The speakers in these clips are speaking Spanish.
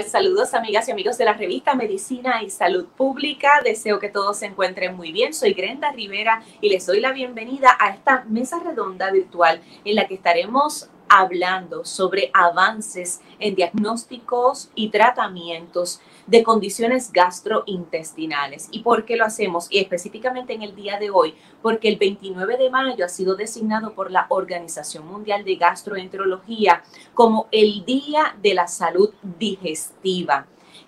Saludos amigas y amigos de la revista Medicina y Salud Pública. Deseo que todos se encuentren muy bien. Soy Grenda Rivera y les doy la bienvenida a esta mesa redonda virtual en la que estaremos hablando sobre avances en diagnósticos y tratamientos de condiciones gastrointestinales. ¿Y por qué lo hacemos? Y específicamente en el día de hoy, porque el 29 de mayo ha sido designado por la Organización Mundial de Gastroenterología como el Día de la Salud Digestiva.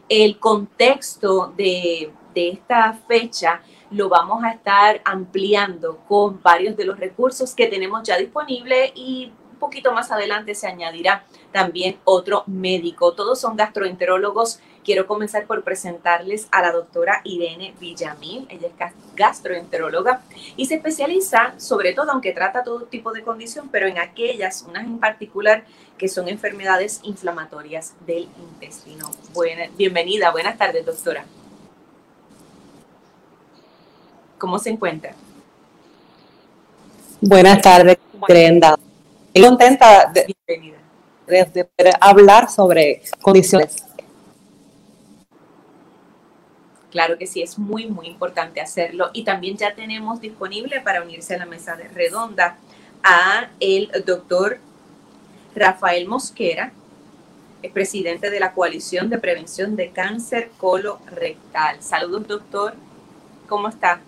El contexto de, de esta fecha lo vamos a estar ampliando con varios de los recursos que tenemos ya disponibles y poquito más adelante se añadirá también otro médico. Todos son gastroenterólogos. Quiero comenzar por presentarles a la doctora Irene Villamil. Ella es gastroenteróloga y se especializa sobre todo, aunque trata todo tipo de condición, pero en aquellas, unas en particular, que son enfermedades inflamatorias del intestino. Bienvenida, buenas tardes, doctora. ¿Cómo se encuentra? Buenas tardes, Brenda contenta de, de, hablar sobre condiciones. Claro que sí, es muy, muy importante hacerlo. Y también ya tenemos disponible para unirse a la mesa de redonda a el doctor Rafael Mosquera, es presidente de la Coalición de Prevención de Cáncer Colorectal. Saludos, doctor. ¿Cómo está?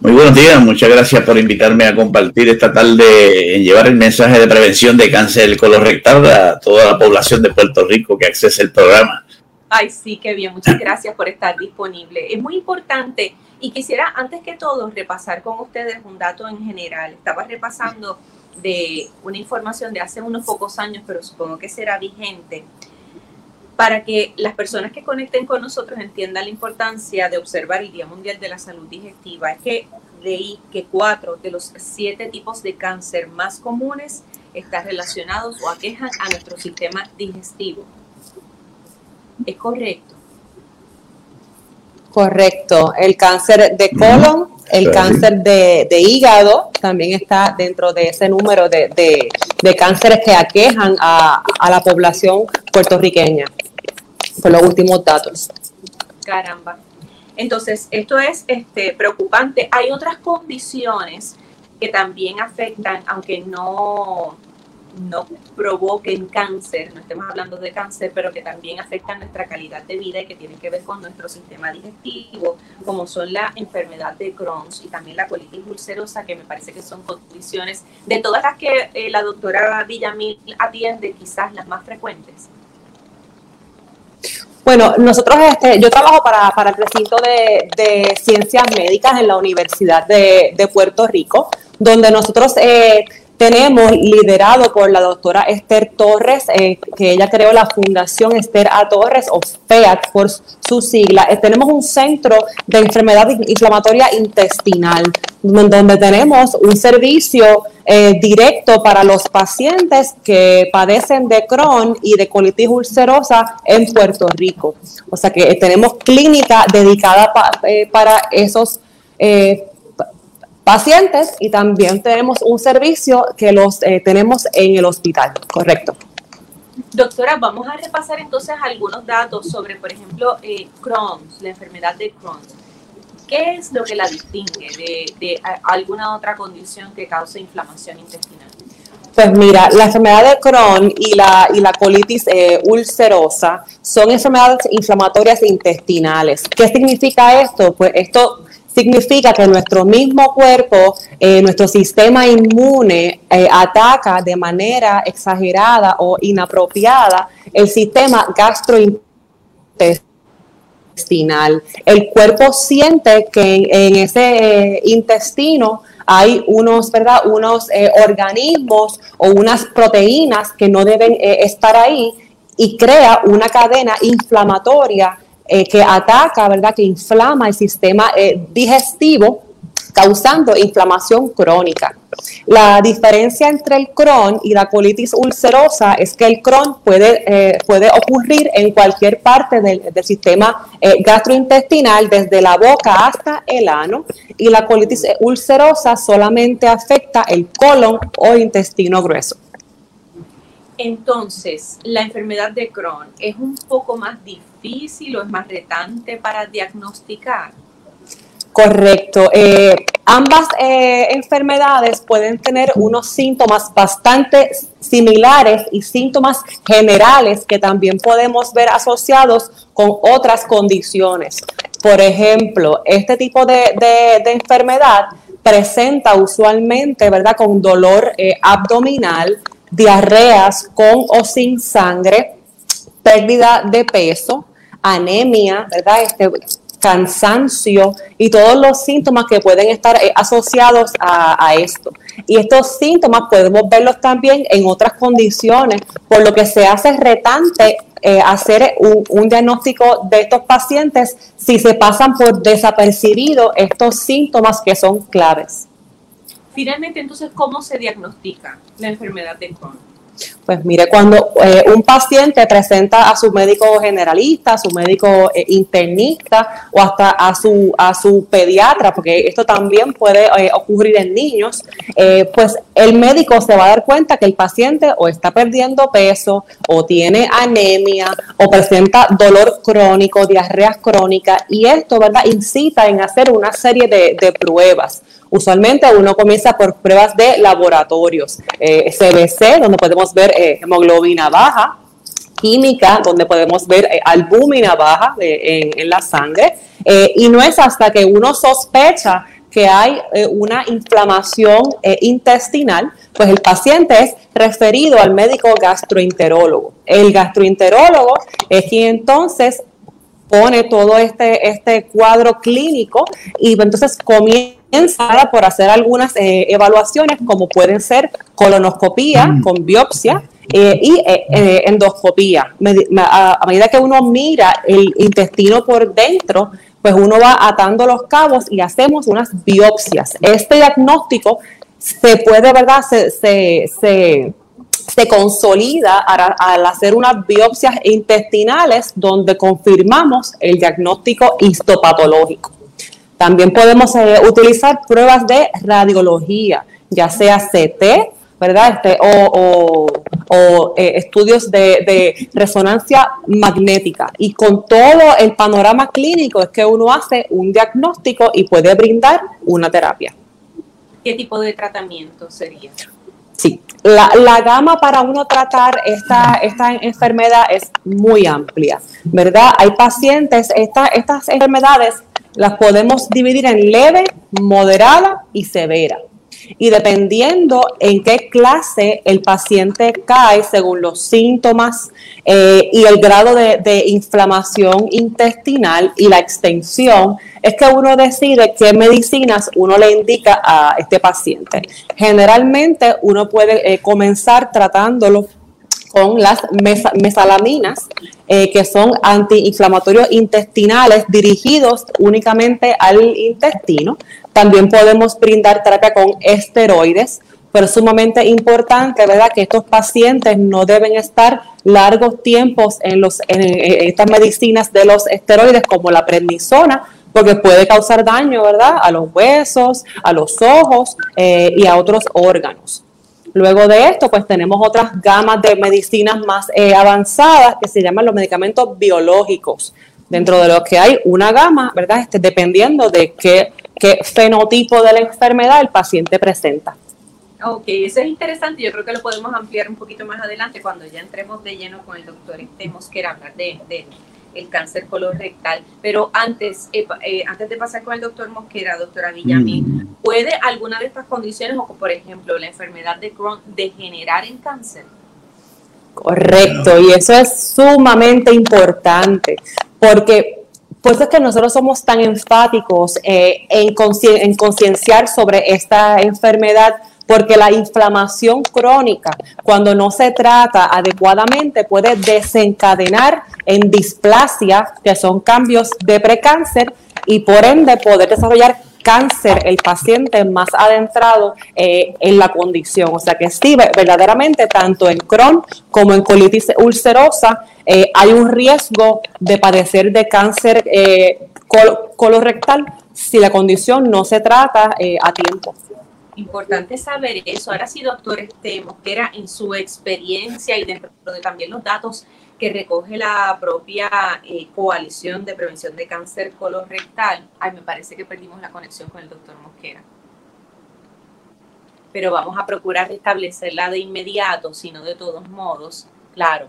Muy buenos días, muchas gracias por invitarme a compartir esta tarde en llevar el mensaje de prevención de cáncer colorectal a toda la población de Puerto Rico que accese el programa. Ay, sí, qué bien, muchas gracias por estar disponible. Es muy importante y quisiera antes que todo repasar con ustedes un dato en general. Estaba repasando de una información de hace unos pocos años, pero supongo que será vigente para que las personas que conecten con nosotros entiendan la importancia de observar el Día Mundial de la Salud Digestiva. Es que leí que cuatro de los siete tipos de cáncer más comunes están relacionados o aquejan a nuestro sistema digestivo. ¿Es correcto? Correcto. El cáncer de colon, el cáncer de, hígado también está dentro de ese número de, cánceres que aquejan a la población puertorriqueña por los últimos datos. Caramba. Entonces, esto es este, preocupante. Hay otras condiciones que también afectan, aunque no, no provoquen cáncer, no estemos hablando de cáncer, pero que también afectan nuestra calidad de vida y que tienen que ver con nuestro sistema digestivo, como son la enfermedad de Crohn y también la colitis ulcerosa, que me parece que son condiciones de todas las que eh, la doctora Villamil atiende, quizás las más frecuentes. Bueno, nosotros, este, yo trabajo para, para el recinto de, ciencias médicas en la Universidad de, Puerto Rico, donde nosotros eh, tenemos liderado por la doctora Esther Torres, eh, que ella creó la Fundación Esther A. Torres, o FEAT por su sigla. Eh, tenemos un centro de enfermedad inflamatoria intestinal, donde tenemos un servicio eh, directo para los pacientes que padecen de Crohn y de colitis ulcerosa en Puerto Rico. O sea que tenemos clínica dedicada para esos pacientes y también tenemos un servicio que los eh, tenemos en el hospital, correcto. Doctora, vamos a repasar entonces algunos datos sobre, por ejemplo, eh, Crohn's, la enfermedad de Crohn. ¿Qué es lo que la distingue de, alguna otra condición que cause inflamación intestinal? Pues mira, la enfermedad de Crohn y la, y la colitis eh, ulcerosa son enfermedades inflamatorias intestinales. ¿Qué significa esto? Pues esto significa que nuestro mismo cuerpo, eh, nuestro sistema inmune eh, ataca de manera exagerada o inapropiada el sistema gastrointestinal. El cuerpo siente que en, ese intestino hay unos, ¿verdad? unos eh, organismos o unas proteínas que no deben eh, estar ahí y crea una cadena inflamatoria eh, que ataca, ¿verdad? Que inflama el sistema digestivo causando inflamación crónica. La diferencia entre el Crohn y la colitis ulcerosa es que el Crohn puede, eh, puede ocurrir en cualquier parte del, sistema eh, gastrointestinal, desde la boca hasta el ano, y la colitis ulcerosa solamente afecta el colon o intestino grueso. Entonces, la enfermedad de Crohn es un poco más difícil o es más retante para diagnosticar. Correcto. Eh, ambas eh, enfermedades pueden tener unos síntomas bastante similares y síntomas generales que también podemos ver asociados con otras condiciones. Por ejemplo, este tipo de, enfermedad presenta usualmente, ¿verdad?, con dolor eh, abdominal, diarreas con o sin sangre, pérdida de peso, anemia, ¿verdad? Este, cansancio y todos los síntomas que pueden estar eh, asociados a, esto. Y estos síntomas podemos verlos también en otras condiciones, por lo que se hace retante eh, hacer un, diagnóstico de estos pacientes si se pasan por desapercibido estos síntomas que son claves. Finalmente, entonces, ¿cómo se diagnostica la enfermedad de Crohn? Pues mire, cuando eh, un paciente presenta a su médico generalista, a su médico eh, internista o hasta a su, a su pediatra, porque esto también puede eh, ocurrir en niños, pues el médico se va a dar cuenta que el paciente o está perdiendo peso o tiene anemia o presenta dolor crónico, diarrea crónica y esto, ¿verdad?, incita en hacer una serie de, de pruebas. Usualmente uno comienza por pruebas de laboratorios, CBC, donde podemos ver eh, hemoglobina baja, química, donde podemos ver eh, albúmina baja en, la sangre, eh, y no es hasta que uno sospecha que hay una inflamación intestinal, pues el paciente es referido al médico gastroenterólogo. El gastroenterólogo es quien entonces pone todo este, este cuadro clínico y entonces comienza por hacer algunas eh, evaluaciones como pueden ser colonoscopía mm. con biopsia eh, y eh, endoscopía. A, medida que uno mira el intestino por dentro, pues uno va atando los cabos y hacemos unas biopsias. Este diagnóstico se puede, ¿verdad? Se, se, consolida al, hacer unas biopsias intestinales donde confirmamos el diagnóstico histopatológico. También podemos eh, utilizar pruebas de radiología, ya sea CT, ¿verdad? Este, o, eh, estudios de, resonancia magnética. Y con todo el panorama clínico es que uno hace un diagnóstico y puede brindar una terapia. ¿Qué tipo de tratamiento sería? Sí, la, gama para uno tratar esta, esta enfermedad es muy amplia, ¿verdad? Hay pacientes, estas enfermedades las podemos dividir en leve, moderada y severa. Y dependiendo en qué clase el paciente cae, según los síntomas eh, y el grado de, inflamación intestinal y la extensión, es que uno decide qué medicinas uno le indica a este paciente. Generalmente uno puede eh, comenzar tratándolo con las mesalaminas, eh, que son antiinflamatorios intestinales dirigidos únicamente al intestino. También podemos brindar terapia con esteroides, pero es sumamente importante, ¿verdad?, que estos pacientes no deben estar largos tiempos en, los, en, estas medicinas de los esteroides como la prednisona, porque puede causar daño, ¿verdad?, a los huesos, a los ojos eh, y a otros órganos. Luego de esto, pues tenemos otras gamas de medicinas más eh, avanzadas que se llaman los medicamentos biológicos, dentro de los que hay una gama, ¿verdad? Este, dependiendo de qué, qué fenotipo de la enfermedad el paciente presenta. Ok, eso es interesante. Yo creo que lo podemos ampliar un poquito más adelante cuando ya entremos de lleno con el doctor este Mosquera hablar de, de el cáncer colorectal. Pero antes, eh, eh, antes de pasar con el doctor Mosquera, doctora Villamil, mm. ¿puede alguna de estas condiciones, o por ejemplo la enfermedad de Crohn, degenerar en cáncer? Correcto, y eso es sumamente importante, porque por eso es que nosotros somos tan enfáticos eh, en concienciar sobre esta enfermedad, porque la inflamación crónica, cuando no se trata adecuadamente, puede desencadenar en displasia, que son cambios de precáncer, y por ende poder desarrollar cáncer el paciente más adentrado eh, en la condición. O sea que sí, verdaderamente, tanto en Crohn como en colitis ulcerosa, eh, hay un riesgo de padecer de cáncer eh, colorectal si la condición no se trata a tiempo. Importante saber eso. Ahora sí, doctor Mosquera, en su experiencia y dentro de también los datos que recoge la propia eh, coalición de prevención de cáncer colorectal. Ay, me parece que perdimos la conexión con el doctor Mosquera. Pero vamos a procurar restablecerla de inmediato, sino de todos modos, claro.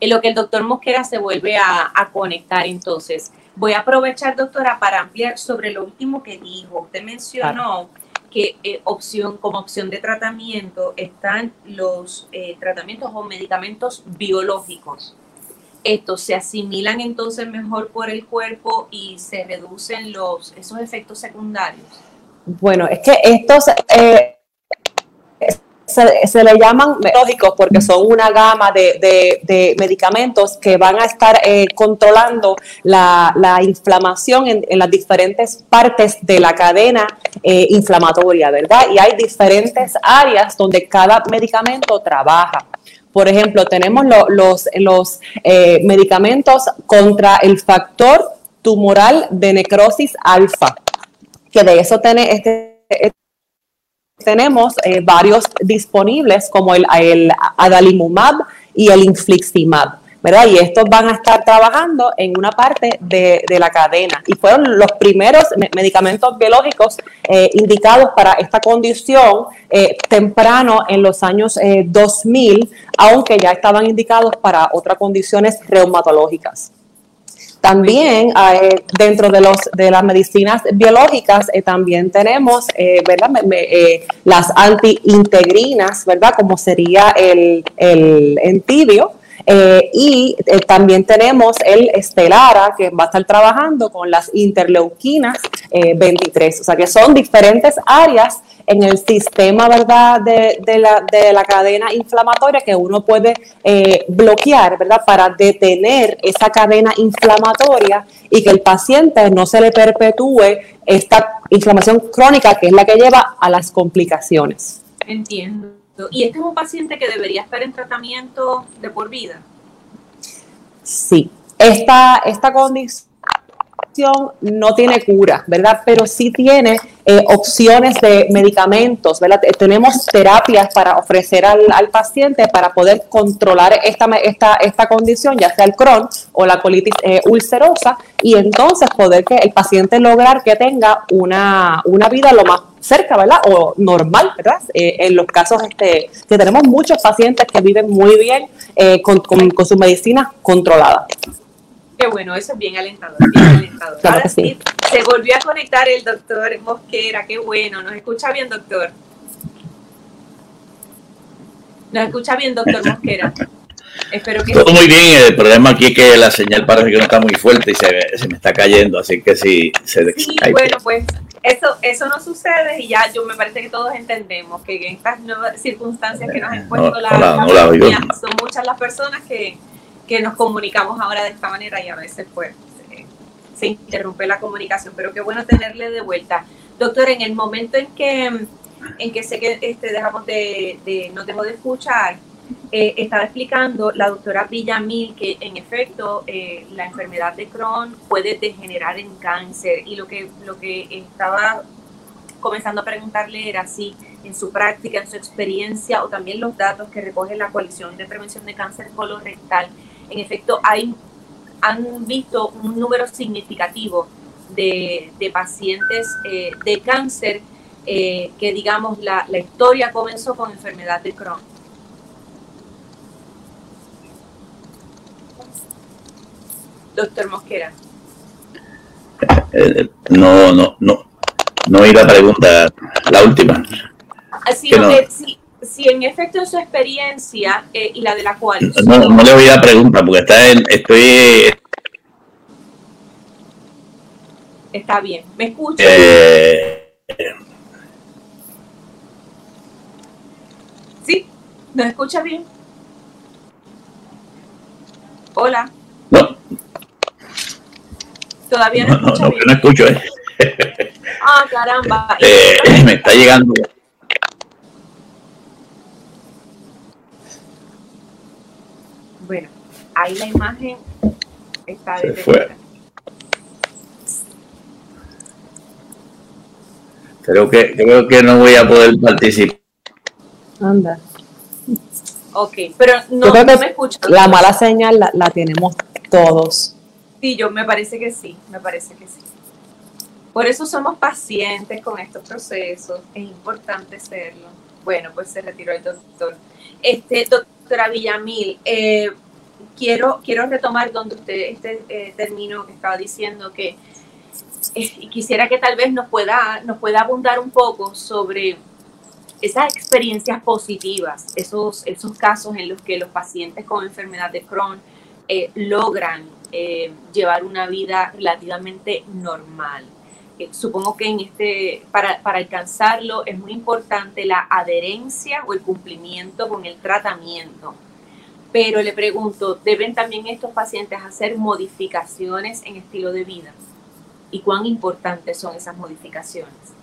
En lo que el doctor Mosquera se vuelve a, a conectar, entonces, voy a aprovechar, doctora, para ampliar sobre lo último que dijo. Usted mencionó que eh, opción, como opción de tratamiento están los eh, tratamientos o medicamentos biológicos. Estos se asimilan entonces mejor por el cuerpo y se reducen los, esos efectos secundarios. Bueno, es que estos eh, se, le llaman lógicos porque son una gama de, medicamentos que van a estar eh, controlando la, inflamación en, las diferentes partes de la cadena eh, inflamatoria, ¿verdad? Y hay diferentes áreas donde cada medicamento trabaja. Por ejemplo, tenemos los, los eh, medicamentos contra el factor tumoral de necrosis alfa, que de eso tiene este, tenemos eh, varios disponibles como el, el, adalimumab y el infliximab. ¿verdad? Y estos van a estar trabajando en una parte de, la cadena. Y fueron los primeros medicamentos biológicos eh, indicados para esta condición eh, temprano en los años 2000, aunque ya estaban indicados para otras condiciones reumatológicas. También eh, dentro de, los, de las medicinas biológicas eh, también tenemos eh, ¿verdad? las antiintegrinas, ¿verdad? Como sería el, el entibio, eh, y eh, también tenemos el Estelara, que va a estar trabajando con las interleuquinas 23. Eh, o sea que son diferentes áreas en el sistema ¿verdad? De, la, de la cadena inflamatoria que uno puede bloquear ¿verdad? para detener esa cadena inflamatoria y que el paciente no se le perpetúe esta inflamación crónica que es la que lleva a las complicaciones. Entiendo. ¿Y este es un paciente que debería estar en tratamiento de por vida? Sí. Esta, esta condición no tiene cura, ¿verdad? Pero sí tiene eh, opciones de medicamentos, ¿verdad? Tenemos terapias para ofrecer al, paciente para poder controlar esta, esta, esta condición, ya sea el Crohn o la colitis eh, ulcerosa, y entonces poder que el paciente lograr que tenga una, una vida lo más cerca, ¿verdad? O normal, ¿verdad? Eh, en los casos este, que tenemos muchos pacientes que viven muy bien con, con, con su medicina controlada. Qué bueno, eso es bien alentador, bien alentador. Ahora sí. se volvió a conectar el doctor Mosquera, qué bueno, nos escucha bien, doctor. Nos escucha bien, doctor Mosquera. Espero que Todo muy bien, el problema aquí es que la señal parece que no está muy fuerte y se, se me está cayendo, así que si se Sí, bueno, pues eso, eso no sucede y ya yo me parece que todos entendemos que en estas nuevas circunstancias que nos ha impuesto la, pandemia, son muchas las personas que, que nos comunicamos ahora de esta manera y a veces pues se, interrumpe la comunicación, pero qué bueno tenerle de vuelta. Doctor, en el momento en que, en que sé que este, dejamos de, de, dejó de escuchar, eh, estaba explicando la doctora Villamil que en efecto eh, la enfermedad de Crohn puede degenerar en cáncer y lo que, lo que estaba comenzando a preguntarle era si en su práctica, en su experiencia o también los datos que recoge la coalición de prevención de cáncer colorectal, en efecto hay, han visto un número significativo de, pacientes eh, de cáncer eh, que digamos la, la historia comenzó con enfermedad de Crohn. Doctor Mosquera. Eh, no, no, no, no oí la pregunta, la última. Así no. que, si, si, en efecto en su experiencia eh, y la de la cual... No, no le oí la pregunta porque está en, estoy... Está bien, ¿me escucha? Eh, ¿Sí? ¿Nos escucha bien? Hola. No. Todavía no, escucha no, bien. no escucho, ¿eh? Ah, caramba. Eh, me está llegando. Bueno, ahí la imagen está Se fue. Creo que, creo que no voy a poder participar. Anda. Ok, pero no, me escucho. La mala señal la, la tenemos todos. Sí, yo me parece que sí, me parece que sí. Por eso somos pacientes con estos procesos, es importante serlo. Bueno, pues se retiró el doctor. Este, doctora Villamil, eh, quiero, quiero retomar donde usted este eh, que estaba diciendo que, eh, quisiera que tal vez nos pueda, nos pueda abundar un poco sobre esas experiencias positivas, esos, esos casos en los que los pacientes con enfermedad de Crohn eh, logran eh, llevar una vida relativamente normal. Supongo que en este, para, para, alcanzarlo es muy importante la adherencia o el cumplimiento con el tratamiento. Pero le pregunto, ¿deben también estos pacientes hacer modificaciones en estilo de vida? ¿Y cuán importantes son esas modificaciones?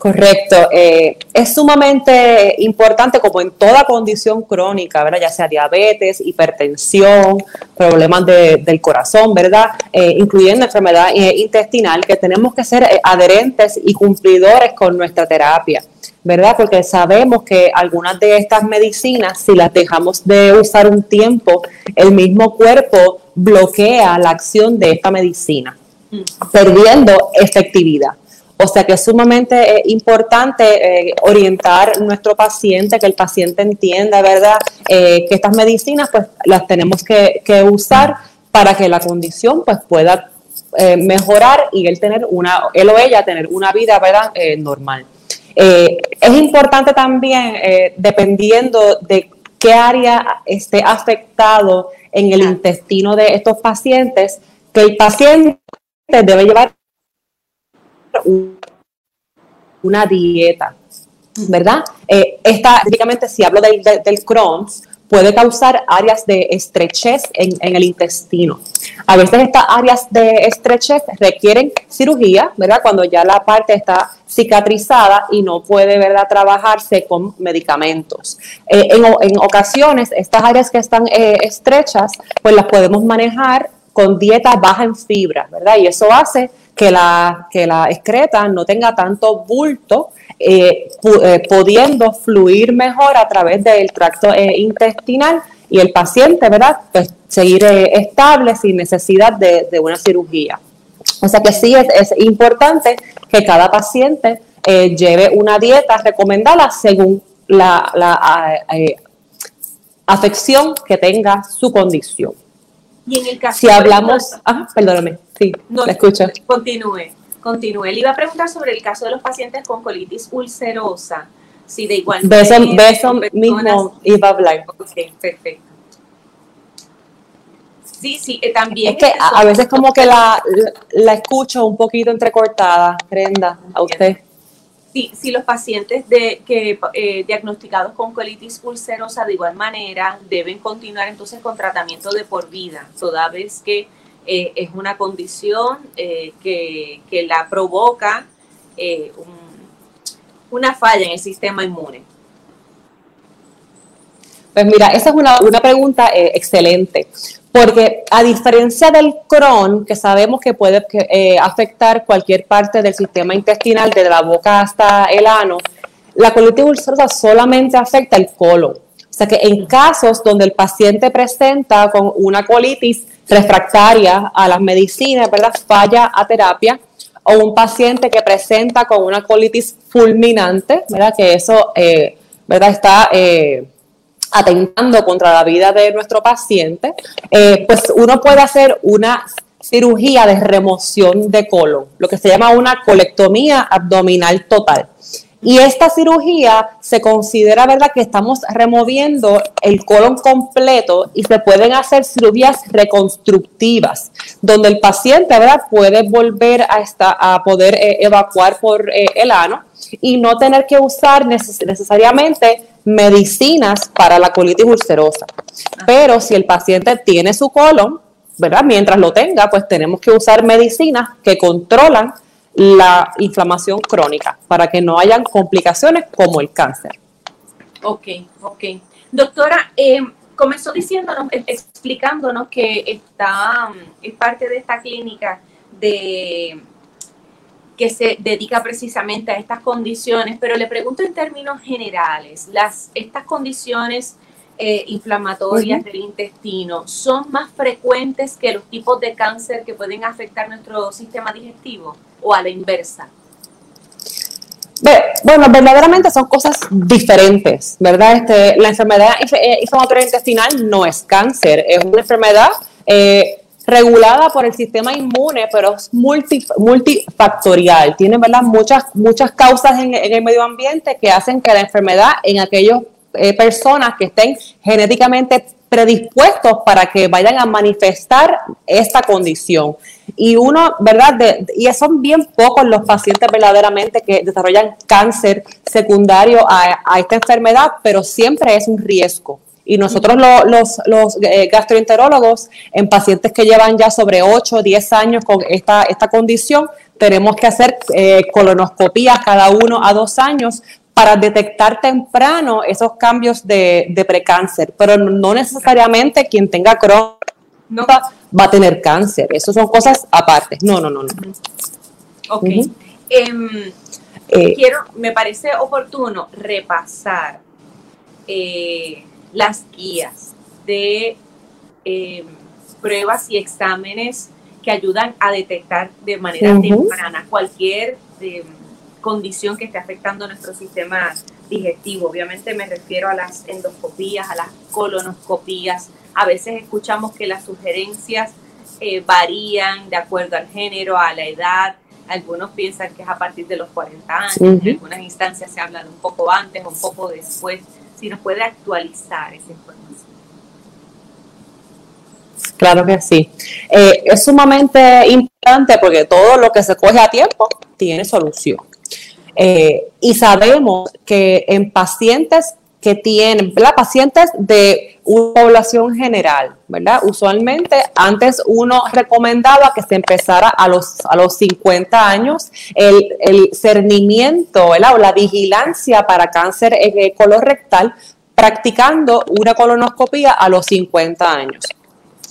Correcto. Eh, es sumamente importante, como en toda condición crónica, ¿verdad? Ya sea diabetes, hipertensión, problemas de, del corazón, ¿verdad? Eh, incluyendo enfermedad eh, intestinal, que tenemos que ser adherentes y cumplidores con nuestra terapia, ¿verdad? Porque sabemos que algunas de estas medicinas, si las dejamos de usar un tiempo, el mismo cuerpo bloquea la acción de esta medicina, perdiendo efectividad. O sea que es sumamente eh, importante eh, orientar nuestro paciente, que el paciente entienda, ¿verdad?, eh, que estas medicinas pues las tenemos que, que, usar para que la condición pues pueda mejorar y él tener una, él o ella tener una vida, ¿verdad?, normal. es importante también, dependiendo de qué área esté afectado en el intestino de estos pacientes, que el paciente debe llevar una dieta, ¿verdad? Eh, esta, típicamente, si hablo del, Crohn's, puede causar áreas de estrechez en, el intestino. A veces estas áreas de estrechez requieren cirugía, ¿verdad? Cuando ya la parte está cicatrizada y no puede, ¿verdad?, trabajarse con medicamentos. Eh, en, en, ocasiones, estas áreas que están eh, estrechas, pues las podemos manejar con dieta baja en fibra, ¿verdad? Y eso hace que la, que la excreta no tenga tanto bulto, eh, eh, pudiendo fluir mejor a través del tracto eh, intestinal y el paciente, ¿verdad? Pues seguir estable sin necesidad de, de, una cirugía. O sea que sí es, es importante que cada paciente lleve una dieta recomendada según la, la afección que tenga su condición. Y en el caso si hablamos, ah, perdóname, sí, no, la escucho. Continúe, continúe. Le iba a preguntar sobre el caso de los pacientes con colitis ulcerosa. Si de igual de eso, de eso mismo iba a hablar. Ok, perfecto. Sí, sí, eh, también. Es que a, a, veces como que la, la, la, escucho un poquito entrecortada, Brenda, a usted. Sí, si los pacientes de, que, eh, diagnosticados con colitis ulcerosa de igual manera deben continuar entonces con tratamiento de por vida, toda vez que eh, es una condición eh, que, que, la provoca eh, un, una falla en el sistema inmune. Pues mira, esa es una, una pregunta eh, excelente, porque a diferencia del Crohn, que sabemos que puede eh, afectar cualquier parte del sistema intestinal, desde la boca hasta el ano, la colitis ulcerosa solamente afecta el colon. O sea que en casos donde el paciente presenta con una colitis refractaria a las medicinas, ¿verdad? Falla a terapia, o un paciente que presenta con una colitis fulminante, ¿verdad? Que eso, eh, ¿verdad? Está eh, atentando contra la vida de nuestro paciente, eh, pues uno puede hacer una cirugía de remoción de colon, lo que se llama una colectomía abdominal total. Y esta cirugía se considera, ¿verdad?, que estamos removiendo el colon completo y se pueden hacer cirugías reconstructivas, donde el paciente, ¿verdad?, puede volver a, a poder eh, evacuar por eh, el ano y no tener que usar necesariamente medicinas para la colitis ulcerosa. Pero si el paciente tiene su colon, ¿verdad? Mientras lo tenga, pues tenemos que usar medicinas que controlan la inflamación crónica para que no hayan complicaciones como el cáncer. Ok, ok. Doctora, eh, comenzó diciéndonos, eh, explicándonos que está, es parte de esta clínica de que se dedica precisamente a estas condiciones, pero le pregunto en términos generales, las, estas condiciones eh, inflamatorias del intestino son más frecuentes que los tipos de cáncer que pueden afectar nuestro sistema digestivo o a la inversa? Bueno, verdaderamente son cosas diferentes, ¿verdad? Este, la enfermedad eh, inflamatoria intestinal no es cáncer, es una enfermedad eh, regulada por el sistema inmune, pero es multifactorial. Tiene, ¿verdad? Muchas, muchas causas en, en, el medio ambiente que hacen que la enfermedad en aquellos eh, personas que estén genéticamente predispuestos para que vayan a manifestar esta condición. Y uno, ¿verdad? y son bien pocos los pacientes verdaderamente que desarrollan cáncer secundario a, esta enfermedad, pero siempre es un riesgo. Y nosotros los, los eh, gastroenterólogos en pacientes que llevan ya sobre 8 o 10 años con esta, esta condición, tenemos que hacer eh, colonoscopías cada uno a dos años para detectar temprano esos cambios de, de precáncer, pero no necesariamente quien tenga Crohn va a tener cáncer. Eso son cosas aparte. No, no, no, no. Ok. Em, eh, quiero, me parece oportuno repasar eh, las guías de em, pruebas y exámenes que ayudan a detectar de manera temprana cualquier em, condición que esté afectando nuestro sistema digestivo. Obviamente me refiero a las endoscopías, a las colonoscopías. A veces escuchamos que las sugerencias eh, varían de acuerdo al género, a la edad. Algunos piensan que es a partir de los 40 años, en algunas instancias se habla de un poco antes o un poco después. Si nos puede actualizar esa información. Claro que sí. Eh, es sumamente importante porque todo lo que se coge a tiempo tiene solución. Eh, y sabemos que en pacientes que tienen, ¿verdad? Pacientes de una población general, ¿verdad? Usualmente antes uno recomendaba que se empezara a los, a los 50 años el, el cernimiento, ¿verdad? O la vigilancia para cáncer colorectal practicando una colonoscopia a los 50 años.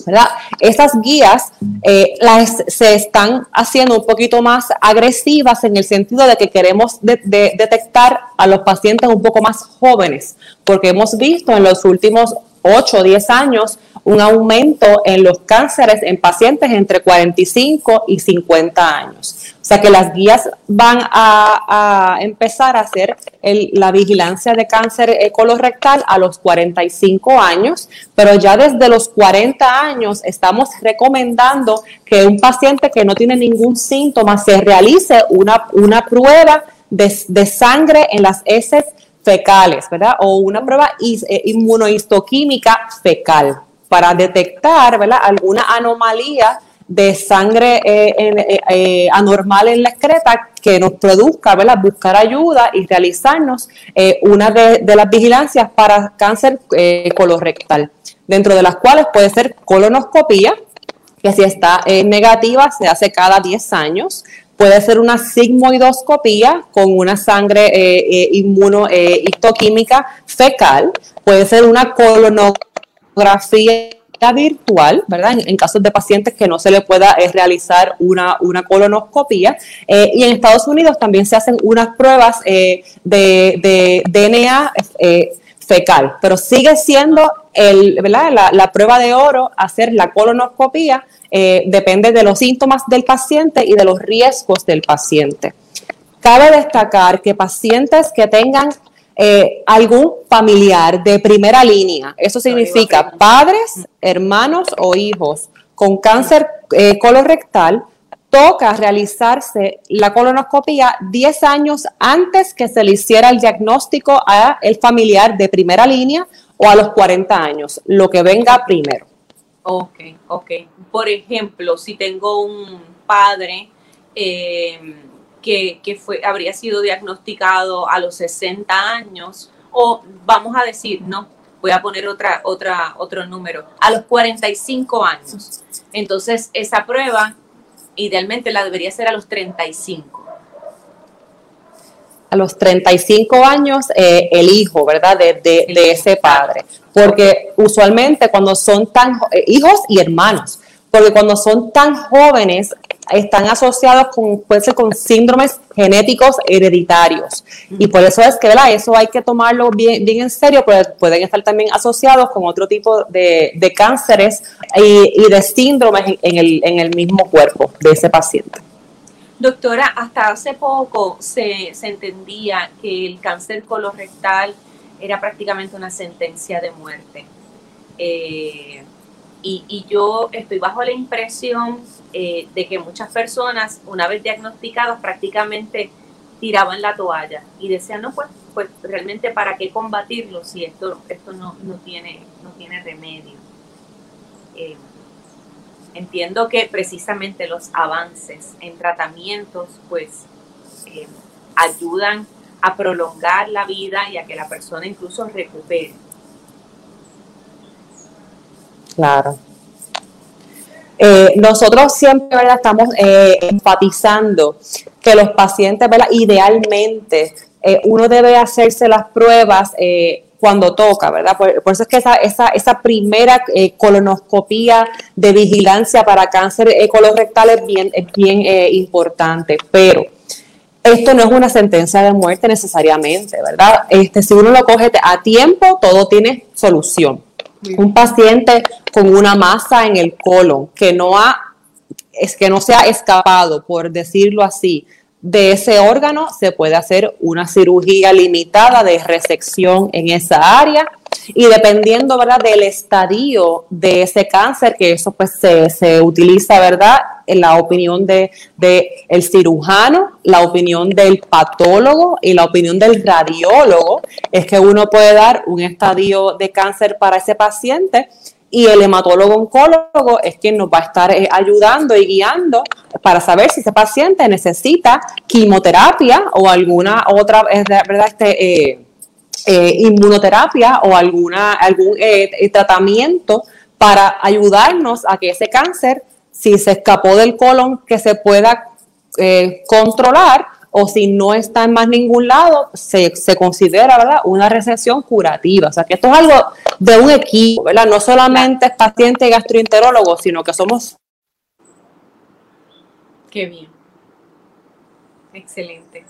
¿verdad? Esas guías eh, las, se están haciendo un poquito más agresivas en el sentido de que queremos detectar a los pacientes un poco más jóvenes, porque hemos visto en los últimos 8 o 10 años un aumento en los cánceres en pacientes entre 45 y 50 años. O sea que las guías van a, empezar a hacer la vigilancia de cáncer colorectal a los 45 años, pero ya desde los 40 años estamos recomendando que un paciente que no tiene ningún síntoma se realice una, una prueba de, de sangre en las heces fecales, ¿verdad? O una prueba eh, inmunohistoquímica fecal para detectar, ¿verdad? Alguna anomalía de sangre eh, eh, anormal en la excreta que nos produzca, ¿verdad? Buscar ayuda y realizarnos una de, de, las vigilancias para cáncer colorectal, dentro de las cuales puede ser colonoscopía, que si está negativa se hace cada 10 años, Puede ser una sigmoidoscopía con una sangre eh, eh, inmunohistoquímica eh, fecal. Puede ser una colonografía virtual, ¿verdad? En, casos de pacientes que no se le pueda realizar una, una colonoscopía. y en Estados Unidos también se hacen unas pruebas de, de, DNA fecal, pero sigue siendo el, La, la, prueba de oro hacer la colonoscopía, eh, depende de los síntomas del paciente y de los riesgos del paciente. Cabe destacar que pacientes que tengan eh, algún familiar de primera línea, eso significa padres, hermanos o hijos con cáncer eh, colorectal, toca realizarse la colonoscopia 10 años antes que se le hiciera el diagnóstico a el familiar de primera línea o a los 40 años, lo que venga primero. Ok, ok. Por ejemplo, si tengo un padre eh, que, que, fue, habría sido diagnosticado a los 60 años, o vamos a decir, no, voy a poner otra, otra, otro número, a los 45 años. Entonces, esa prueba idealmente la debería ser a los 35. A los 35 años, eh, el hijo, ¿verdad? De, de, ese padre. Porque usualmente cuando son tan eh, hijos y hermanos, porque cuando son tan jóvenes están asociados con, puede ser con síndromes genéticos hereditarios. Y por eso es que, ¿verdad? Eso hay que tomarlo bien, bien en serio, porque pueden estar también asociados con otro tipo de, de cánceres y, y, de síndromes en el, en el mismo cuerpo de ese paciente. Doctora, hasta hace poco se, se entendía que el cáncer colorectal era prácticamente una sentencia de muerte. Eh, y, y, yo estoy bajo la impresión eh, de que muchas personas, una vez diagnosticadas, prácticamente tiraban la toalla y decían, no, pues, pues realmente para qué combatirlo si esto, esto no, no, tiene, no tiene remedio. Eh, entiendo que precisamente los avances en tratamientos, pues, eh, ayudan a prolongar la vida y a que la persona incluso recupere. Claro. Eh, nosotros siempre ¿verdad? estamos eh, enfatizando que los pacientes, ¿verdad? idealmente, eh, uno debe hacerse las pruebas cuando toca, ¿verdad? Por, eso es que esa, esa, esa primera colonoscopía de vigilancia para cáncer colorectal es bien, es bien importante, pero esto no es una sentencia de muerte necesariamente, ¿verdad? Este, si uno lo coge a tiempo, todo tiene solución. Un paciente con una masa en el colon que no ha, es que no se ha escapado, por decirlo así, de ese órgano, se puede hacer una cirugía limitada de resección en esa área y dependiendo, ¿verdad?, del estadio de ese cáncer, que eso pues se, se utiliza, ¿verdad?, en la opinión de, de, el cirujano, la opinión del patólogo y la opinión del radiólogo, es que uno puede dar un estadio de cáncer para ese paciente y el hematólogo oncólogo es quien nos va a estar eh, ayudando y guiando para saber si ese paciente necesita quimioterapia o alguna otra, ¿verdad? Este, eh, eh, inmunoterapia o alguna, algún tratamiento para ayudarnos a que ese cáncer, si se escapó del colon, que se pueda controlar o si no está en más ningún lado, se, considera ¿verdad? una recesión curativa. O sea que esto es algo de un equipo, ¿verdad? No solamente es paciente y gastroenterólogo, sino que somos... Qué bien. Excelente.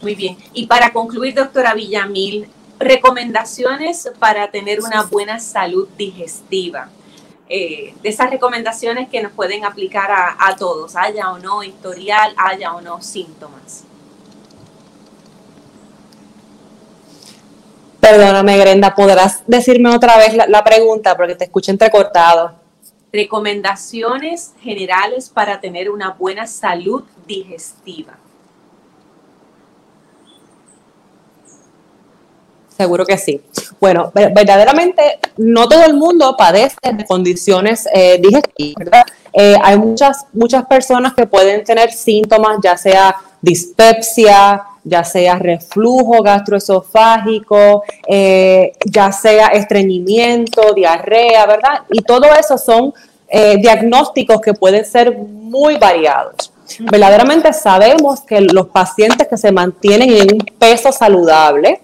Muy bien. Y para concluir, doctora Villamil, recomendaciones para tener una buena salud digestiva. Eh, de esas recomendaciones que nos pueden aplicar a, todos, haya o no historial, haya o no síntomas. Perdóname, Grenda, ¿podrás decirme otra vez la, pregunta porque te escucho entrecortado? Recomendaciones generales para tener una buena salud digestiva. Seguro que sí. Bueno, verdaderamente no todo el mundo padece de condiciones eh, digestivas, eh, hay muchas, muchas personas que pueden tener síntomas, ya sea dispepsia, ya sea reflujo gastroesofágico, eh, ya sea estreñimiento, diarrea, ¿verdad? Y todo eso son diagnósticos que pueden ser muy variados. Verdaderamente sabemos que los pacientes que se mantienen en un peso saludable,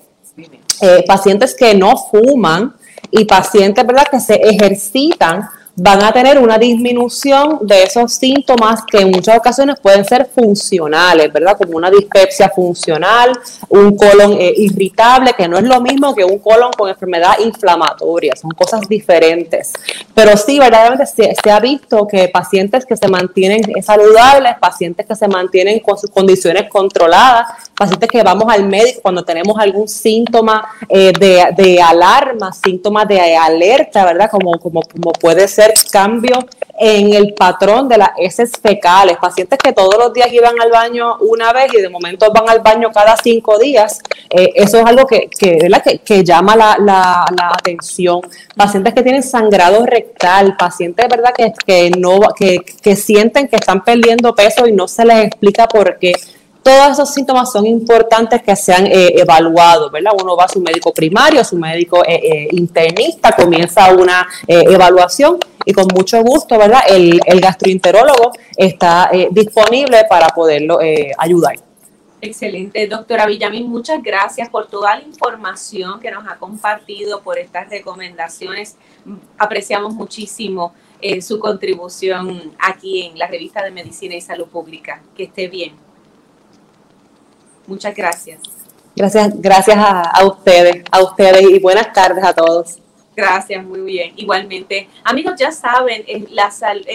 eh, pacientes que no fuman y pacientes ¿verdad? que se ejercitan van a tener una disminución de esos síntomas que en muchas ocasiones pueden ser funcionales, ¿verdad? Como una dispepsia funcional, un colon eh, irritable, que no es lo mismo que un colon con enfermedad inflamatoria, son cosas diferentes. Pero sí, verdaderamente se, se ha visto que pacientes que se mantienen saludables, pacientes que se mantienen con sus condiciones controladas, pacientes que vamos al médico cuando tenemos algún síntoma eh, de, de, alarma, síntomas de alerta, ¿verdad? Como, como, como puede ser cambio en el patrón de las heces fecales, pacientes que todos los días iban al baño una vez y de momento van al baño cada cinco días, eh, eso es algo que, que, que, que llama la, la, la, atención. Pacientes que tienen sangrado rectal, pacientes ¿verdad? Que, que, no, que, que sienten que están perdiendo peso y no se les explica por qué todos esos síntomas son importantes que sean eh, evaluados, ¿verdad? Uno va a su médico primario, a su médico eh, eh, internista, comienza una evaluación y con mucho gusto, ¿verdad? El, el gastroenterólogo está disponible para poderlo ayudar. Excelente, doctora Villamín, muchas gracias por toda la información que nos ha compartido, por estas recomendaciones. Apreciamos muchísimo su contribución aquí en la revista de Medicina y Salud Pública. Que esté bien. Muchas gracias. Gracias, gracias a, ustedes, a ustedes y buenas tardes a todos. Gracias, muy bien. Igualmente, amigos, ya saben, la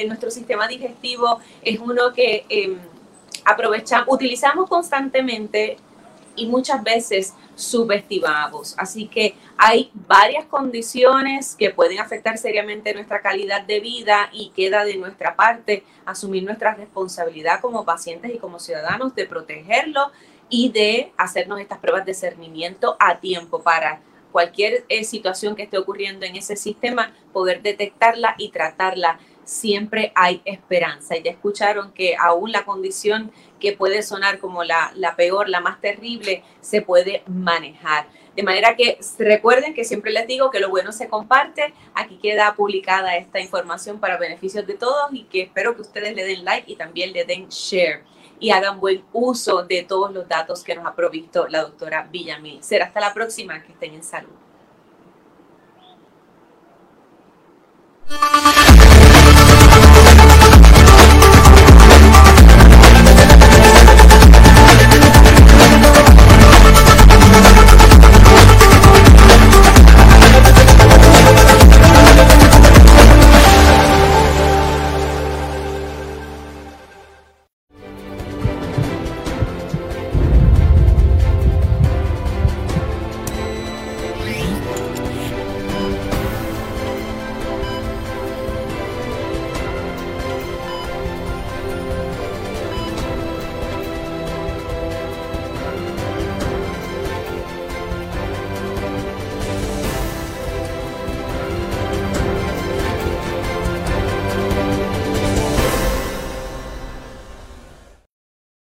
nuestro sistema digestivo es uno que eh, aprovechamos, utilizamos constantemente y muchas veces subestimamos. Así que hay varias condiciones que pueden afectar seriamente nuestra calidad de vida y queda de nuestra parte asumir nuestra responsabilidad como pacientes y como ciudadanos de protegerlo y de hacernos estas pruebas de cernimiento a tiempo para cualquier eh, situación que esté ocurriendo en ese sistema, poder detectarla y tratarla. Siempre hay esperanza. Y ya escucharon que aún la condición que puede sonar como la, la peor, la más terrible, se puede manejar. De manera que recuerden que siempre les digo que lo bueno se comparte. Aquí queda publicada esta información para beneficios de todos y que espero que ustedes le den like y también le den share y hagan buen uso de todos los datos que nos ha provisto la doctora Villamil. Será hasta la próxima, que estén en salud.